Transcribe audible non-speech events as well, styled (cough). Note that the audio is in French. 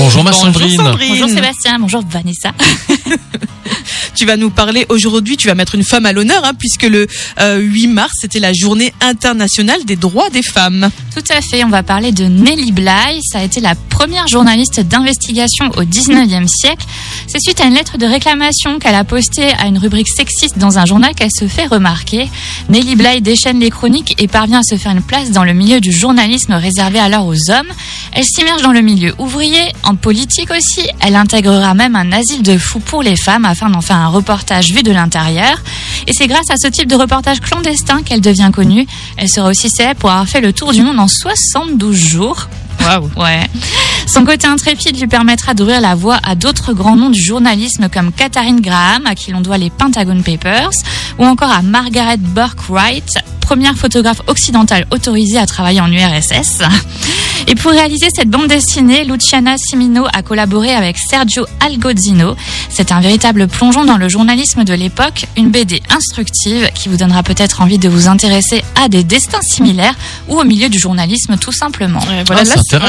Bonjour ma Sandrine. Bonjour Sébastien, bonjour Vanessa. (laughs) tu vas nous parler aujourd'hui, tu vas mettre une femme à l'honneur, hein, puisque le 8 mars, c'était la journée internationale des droits des femmes. Tout à fait, on va parler de Nelly Bly. Ça a été la première journaliste d'investigation au 19e siècle. C'est suite à une lettre de réclamation qu'elle a postée à une rubrique sexiste dans un journal qu'elle se fait remarquer. Nelly Bly déchaîne les chroniques et parvient à se faire une place dans le milieu du journalisme réservé alors aux hommes. Elle s'immerge dans le milieu ouvrier, en politique aussi. Elle intégrera même un asile de fous pour les femmes afin d'en faire un reportage vu de l'intérieur. Et c'est grâce à ce type de reportage clandestin qu'elle devient connue. Elle sera aussi célèbre pour avoir fait le tour du monde en 72 jours. Waouh Ouais. Son côté intrépide lui permettra d'ouvrir la voie à d'autres grands noms du journalisme comme Katharine Graham, à qui l'on doit les Pentagon Papers, ou encore à Margaret Burke Wright, première photographe occidentale autorisée à travailler en URSS. Et pour réaliser cette bande dessinée, Luciana Simino a collaboré avec Sergio Algozzino. C'est un véritable plongeon dans le journalisme de l'époque, une BD instructive qui vous donnera peut-être envie de vous intéresser à des destins similaires ou au milieu du journalisme tout simplement. voilà, Ah, là,